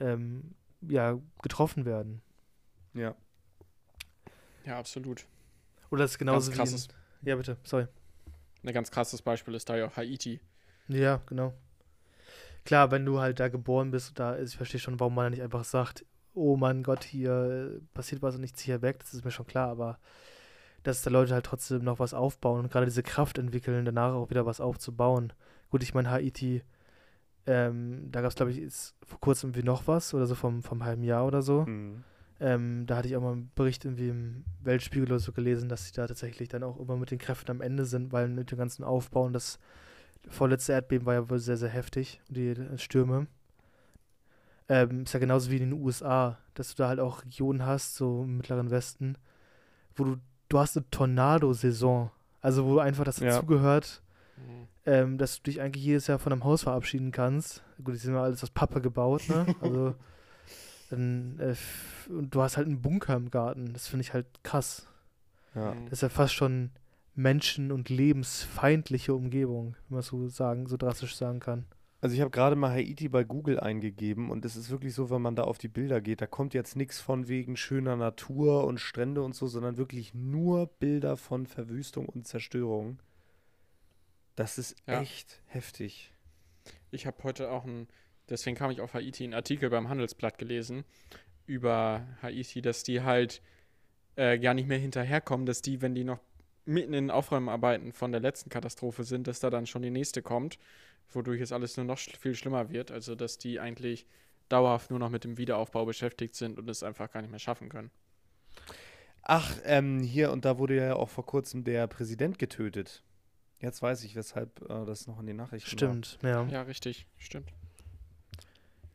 ähm, ja, getroffen werden. Ja. Ja, absolut. Oder das ist genauso Ganz wie. krasses, In, ja, bitte, sorry. ein ganz krasses Beispiel ist da ja auch Haiti. Ja, genau. Klar, wenn du halt da geboren bist, da ist, ich verstehe schon, warum man da nicht einfach sagt, oh mein Gott, hier äh, passiert was und ich ziehe hier weg, das ist mir schon klar, aber dass da Leute halt trotzdem noch was aufbauen und gerade diese Kraft entwickeln, danach auch wieder was aufzubauen. Gut, ich meine, Haiti, ähm, da gab es, glaube ich, vor kurzem irgendwie noch was oder so vom, vom halben Jahr oder so. Mhm. Ähm, da hatte ich auch mal einen Bericht irgendwie im Weltspiegel oder so gelesen, dass sie da tatsächlich dann auch immer mit den Kräften am Ende sind, weil mit dem ganzen Aufbau und das vorletzte Erdbeben war ja wohl sehr, sehr heftig, die Stürme. Ähm, ist ja genauso wie in den USA, dass du da halt auch Regionen hast, so im Mittleren Westen, wo du, du hast eine Tornado-Saison. Also wo einfach das Ja. dazugehört, ähm, dass du dich eigentlich jedes Jahr von einem Haus verabschieden kannst. Gut, die sind ja alles aus Pappe gebaut, ne? [LAUGHS] Also dann, äh, und du hast halt einen Bunker im Garten. Das finde ich halt krass. Ja. Mhm. Das ist ja fast schon menschen- und lebensfeindliche Umgebung, wenn man so sagen, so drastisch sagen kann. Also ich habe gerade mal Haiti bei Google eingegeben und es ist wirklich so, wenn man da auf die Bilder geht, da kommt jetzt nichts von wegen schöner Natur und Strände und so, sondern wirklich nur Bilder von Verwüstung und Zerstörung. Das ist Ja. echt heftig. Ich habe heute auch ein, deswegen kam ich auf Haiti, einen Artikel beim Handelsblatt gelesen über Haiti, dass die halt äh, gar nicht mehr hinterherkommen, dass die, wenn die noch mitten in den Aufräumarbeiten von der letzten Katastrophe sind, dass da dann schon die nächste kommt, wodurch es alles nur noch sch viel schlimmer wird. Also, dass die eigentlich dauerhaft nur noch mit dem Wiederaufbau beschäftigt sind und es einfach gar nicht mehr schaffen können. Ach, ähm, hier und da wurde ja auch vor kurzem der Präsident getötet. Jetzt weiß ich, weshalb äh, das noch in den Nachrichten Stimmt, ja. Ja, richtig, stimmt.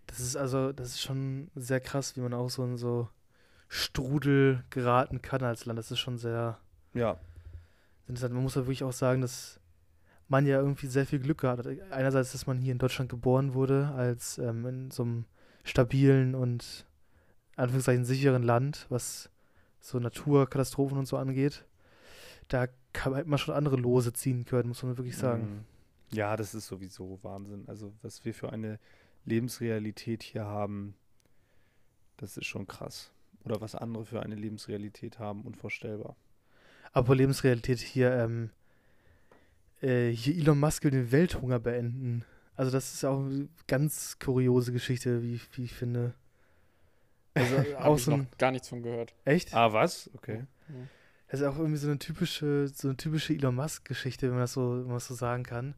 Das ist also, das ist schon sehr krass, wie man auch so in so Strudel geraten kann als Land. Das ist schon sehr war. Ja, interessant. Man muss ja wirklich auch sagen, dass man ja irgendwie sehr viel Glück gehabt hat. Einerseits, dass man hier in Deutschland geboren wurde, als ähm, in so einem stabilen und Anführungszeichen sicheren Land, was so Naturkatastrophen und so angeht. Da kann hätte man schon andere Lose ziehen können, muss man wirklich sagen. Mhm. Ja, das ist sowieso Wahnsinn. Also, was wir für eine Lebensrealität hier haben, das ist schon krass. Oder was andere für eine Lebensrealität haben, unvorstellbar. Aber Lebensrealität hier, ähm, äh, hier Elon Musk will den Welthunger beenden. Also das ist auch eine ganz kuriose Geschichte, wie, wie ich finde. Also [LAUGHS] Habe auch so noch ein, gar nichts von gehört. echt? Ah, was? Okay. Das ist auch irgendwie so eine typische, so eine typische Elon Musk-Geschichte, wenn man das so, wenn man das so sagen kann.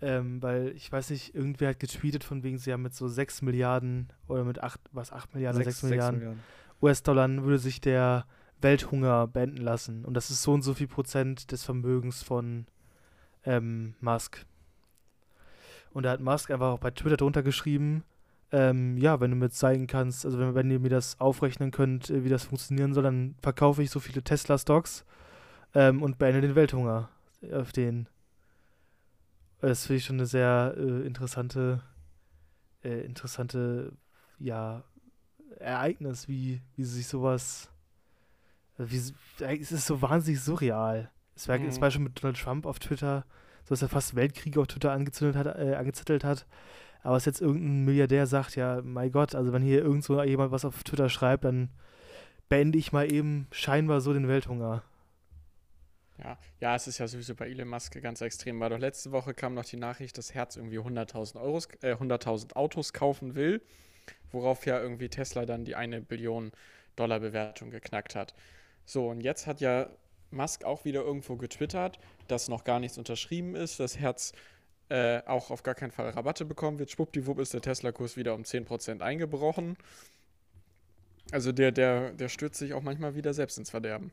Ähm, weil ich weiß nicht, irgendwer hat getweetet von wegen, sie haben mit so 6 Milliarden oder mit 8, was, 8 Milliarden, oder 6, Milliarden US-Dollar würde sich der Welthunger beenden lassen. Und das ist so und so viel Prozent des Vermögens von ähm, Musk. Und da hat Musk einfach auch bei Twitter drunter geschrieben, ähm, ja, wenn du mir zeigen kannst, also wenn, wenn ihr mir das aufrechnen könnt, äh, wie das funktionieren soll, dann verkaufe ich so viele Tesla-Stocks ähm, und beende den Welthunger auf den. Das finde ich schon eine sehr äh, interessante, äh, interessante, ja, Ereignis, wie, wie sich sowas, äh, wie, äh, es ist so wahnsinnig surreal. Es war Mhm. zum Beispiel mit Donald Trump auf Twitter, so dass er fast Weltkriege auf Twitter angezündet hat, äh, angezettelt hat. Aber was jetzt irgendein Milliardär sagt, ja, mein Gott, also wenn hier irgend so jemand was auf Twitter schreibt, dann beende ich mal eben scheinbar so den Welthunger. Ja. ja, es ist ja sowieso bei Elon Musk ganz extrem. War doch letzte Woche kam noch die Nachricht, dass Herz irgendwie 100.000 Euros, äh, 100.000 Autos kaufen will, worauf ja irgendwie Tesla dann die eine Billion Dollar Bewertung geknackt hat. So, und jetzt hat ja Musk auch wieder irgendwo getwittert, dass noch gar nichts unterschrieben ist, dass Herz äh, auch auf gar keinen Fall Rabatte bekommen wird. Schwuppdiwupp ist der Tesla-Kurs wieder um 10% eingebrochen. Also der, der, der stürzt sich auch manchmal wieder selbst ins Verderben.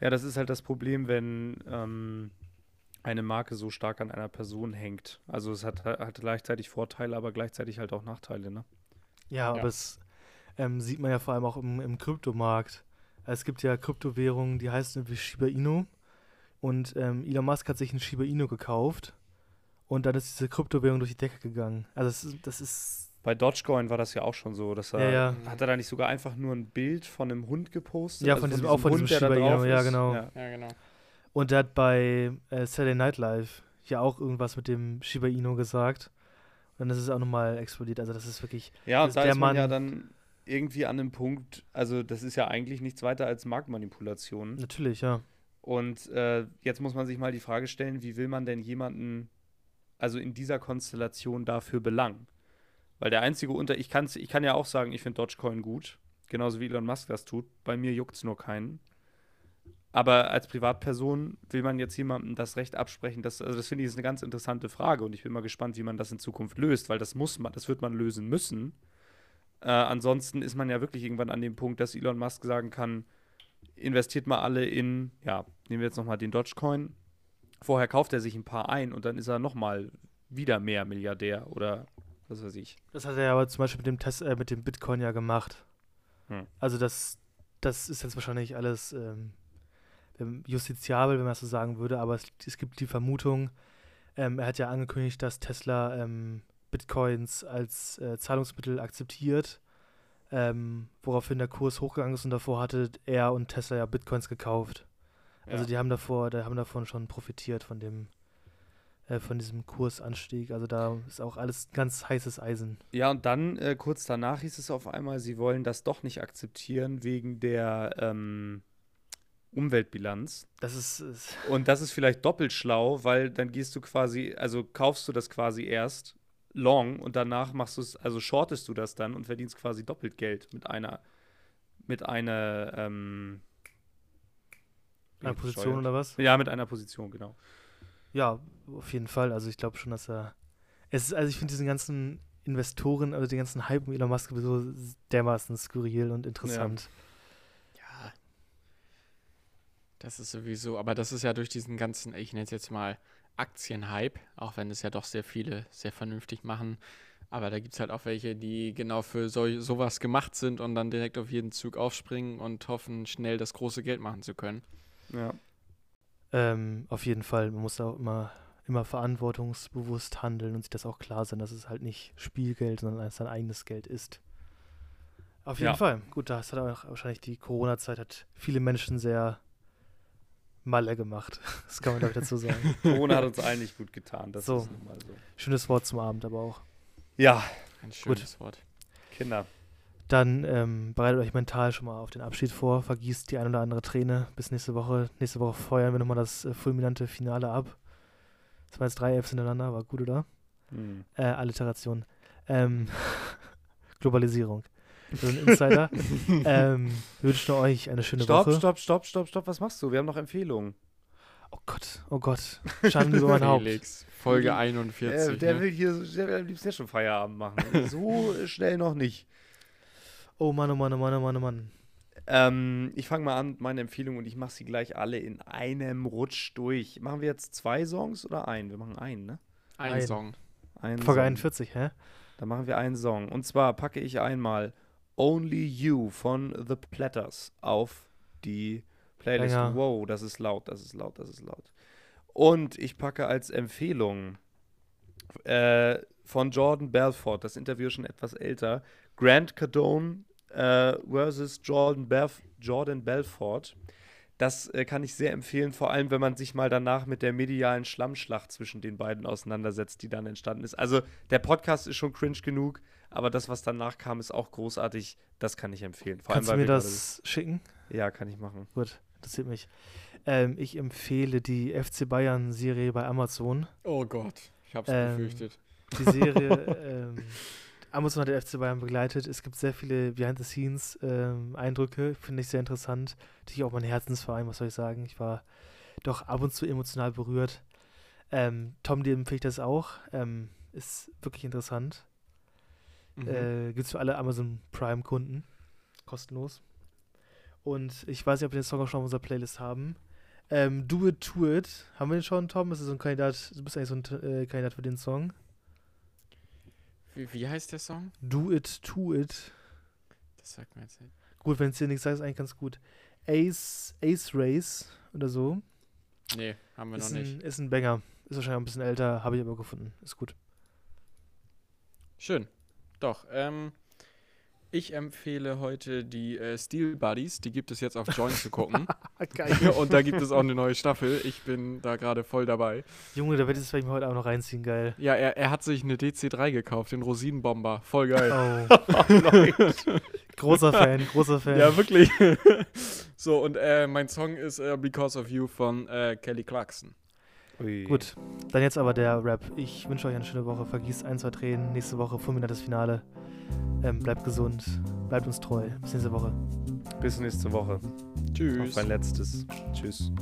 Ja, das ist halt das Problem, wenn ähm, eine Marke so stark an einer Person hängt. Also es hat, hat gleichzeitig Vorteile, aber gleichzeitig halt auch Nachteile, ne? Ja, aber Ja. das ähm, sieht man ja vor allem auch im, im Kryptomarkt. Es gibt ja Kryptowährungen, die heißen irgendwie Shiba Inu. Und ähm, Elon Musk hat sich ein Shiba Inu gekauft. Und dann ist diese Kryptowährung durch die Decke gegangen. Also das ist, das ist Bei Dogecoin war das ja auch schon so, dass er, Ja, ja. hat er da nicht sogar einfach nur ein Bild von einem Hund gepostet? Ja, von diesem- auch von diesem der da Shiba Inu, ja, genau. Ja. Ja, genau. Und der hat bei äh, Saturday Night Live ja auch irgendwas mit dem Shiba Inu gesagt. Und dann ist es auch nochmal explodiert. Also das ist wirklich. Ja, und da der ist man ja Mann- dann irgendwie an einem Punkt, also das ist ja eigentlich nichts weiter als Marktmanipulation. Natürlich, ja. Und äh, jetzt muss man sich mal die Frage stellen, wie will man denn jemanden, also in dieser Konstellation dafür belangen? Weil der einzige Unter, ich, kann's, ich kann ja auch sagen, ich finde Dogecoin gut, genauso wie Elon Musk das tut. Bei mir juckt es nur keinen. Aber als Privatperson will man jetzt jemandem das Recht absprechen, das, also das finde ich ist eine ganz interessante Frage und ich bin mal gespannt, wie man das in Zukunft löst, weil das muss man, das wird man lösen müssen. Äh, ansonsten ist man ja wirklich irgendwann an dem Punkt, dass Elon Musk sagen kann, investiert mal alle in, ja, nehmen wir jetzt nochmal den Dogecoin. Vorher kauft er sich ein paar ein und dann ist er nochmal wieder mehr Milliardär oder was weiß ich. Das hat er aber zum Beispiel mit dem, Tes äh, mit dem Bitcoin ja gemacht. Hm. Also das, das ist jetzt wahrscheinlich alles ähm, ähm, justiziabel, wenn man das so sagen würde, aber es, es gibt die Vermutung, ähm, er hat ja angekündigt, dass Tesla ähm, Bitcoins als äh, Zahlungsmittel akzeptiert, ähm, woraufhin der Kurs hochgegangen ist und davor hatte er und Tesla ja Bitcoins gekauft. Also Ja. die haben davor, die haben davon schon profitiert von dem, äh, von diesem Kursanstieg. Also da ist auch alles ganz heißes Eisen. Ja, und dann äh, kurz danach hieß es auf einmal, sie wollen das doch nicht akzeptieren wegen der ähm, Umweltbilanz. Das ist, ist Und das ist vielleicht doppelt schlau, weil dann gehst du quasi, also kaufst du das quasi erst long und danach machst du es, also shortest du das dann und verdienst quasi doppelt Geld mit einer, mit einer, ähm, eine Position oder was? Ja, mit einer Position, genau. Ja, auf jeden Fall. Also ich glaube schon, dass er. Es ist, also ich finde diesen ganzen Investoren, also den ganzen Hype um Elon Musk so dermaßen skurril und interessant. Ja. Das ist sowieso, aber das ist ja durch diesen ganzen, ich nenne es jetzt mal Aktienhype, auch wenn es ja doch sehr viele sehr vernünftig machen. Aber da gibt es halt auch welche, die genau für so, sowas gemacht sind und dann direkt auf jeden Zug aufspringen und hoffen, schnell das große Geld machen zu können. Ja. Ähm, auf jeden Fall, man muss auch immer, immer verantwortungsbewusst handeln und sich das auch klar sein, dass es halt nicht Spielgeld, sondern sein eigenes Geld ist. Auf jeden Ja. Fall. Gut, das hat auch wahrscheinlich die Corona-Zeit hat viele Menschen sehr malle gemacht. [LAUGHS] Das kann man glaube ich dazu sagen. [LAUGHS] Corona hat uns allen nicht gut getan. Das So. ist nun mal so. Schönes Wort zum Abend aber auch. Ja, Ein schönes Wort. Kinder. Dann ähm, bereitet euch mental schon mal auf den Abschied vor, vergießt die ein oder andere Träne bis nächste Woche. Nächste Woche feuern wir nochmal das äh, fulminante Finale ab. Das waren jetzt drei Fs hintereinander, war gut, oder? Hm. Äh, Alliteration. Ähm, [LAUGHS] Globalisierung. Wir sind Insider. [LAUGHS] ähm, wir wünschen euch eine schöne Stopp, Woche. stopp, stopp, stopp, stopp. Was machst du? Wir haben noch Empfehlungen. Oh Gott, oh Gott. Schande über mein Haupt. Felix, Folge Der, 41. der ne? will hier, der will am liebsten ja schon Feierabend machen. So [LAUGHS] schnell noch nicht. Oh Mann, oh Mann, oh Mann, oh Mann, oh Mann. Ähm, ich fange mal an mit meinen Empfehlungen und ich mache sie gleich alle in einem Rutsch durch. Machen wir jetzt zwei Songs oder einen? Wir machen einen, ne? Ein Ein. Song. Einen Folge Song. 41, hä? Dann machen wir einen Song. Und zwar packe ich einmal Only You von The Platters auf die Playlist. Banger. Wow, das ist laut, das ist laut, das ist laut. Und ich packe als Empfehlung äh, von Jordan Belfort, das Interview ist schon etwas älter, Grant Cardone äh, versus Jordan, Belf Jordan Belfort. Das äh, kann ich sehr empfehlen, vor allem wenn man sich mal danach mit der medialen Schlammschlacht zwischen den beiden auseinandersetzt, die dann entstanden ist. Also der Podcast ist schon cringe genug, aber das, was danach kam, ist auch großartig. Das kann ich empfehlen. Vor Kannst du allem, mir weil wir das schicken? Ja, kann ich machen. Gut, interessiert mich. Ähm, ich empfehle die FC Bayern-Serie bei Amazon. Oh Gott, ich hab's Ähm, befürchtet. Die Serie, [LAUGHS] ähm, Amazon hat der FC Bayern begleitet. Es gibt sehr viele Behind-the-Scenes-Eindrücke, finde ich sehr interessant. Natürlich auch mein Herzensverein, was soll ich sagen. Ich war doch ab und zu emotional berührt. Ähm, Tom, dir empfehle ich das auch. Ähm, ist wirklich interessant. Mhm. Äh, Gibt es für alle Amazon Prime-Kunden. Kostenlos. Und ich weiß nicht, ob wir den Song auch schon auf unserer Playlist haben. Ähm, Do It To It. Haben wir den schon, Tom? Ist das so ein Kandidat? Du bist eigentlich so ein äh, Kandidat für den Song. Wie, wie heißt der Song? Do It To It. Das sagt mir jetzt nicht. Gut, wenn es dir nichts sagt, ist eigentlich ganz gut. Ace, Ace Race oder so. Nee, haben wir noch Ist nicht. ein, ist ein Banger. Ist wahrscheinlich ein bisschen älter, habe ich aber gefunden. Ist gut. Schön. Doch, ähm, ich empfehle heute die äh, Steel Buddies. Die gibt es jetzt auf Join zu gucken. [LAUGHS] Geil. Und da gibt es auch eine neue Staffel. Ich bin da gerade voll dabei. Junge, da werde ich das vielleicht heute auch noch reinziehen. Geil. Ja, er, er hat sich eine DC3 gekauft, den Rosinenbomber. Voll geil. Oh. [LAUGHS] [LAUGHS] großer Fan, großer Fan. Ja, wirklich. so, und äh, mein Song ist äh, Because of You von äh, Kelly Clarkson. Ui. Gut, dann jetzt aber der Rap. Ich wünsche euch eine schöne Woche. Vergießt ein, zwei Tränen. Nächste Woche fulminantes Finale. Ähm, bleibt gesund. Bleibt uns treu. Bis nächste Woche. Bis nächste Woche. Tschüss. Auf ein letztes. Tschüss.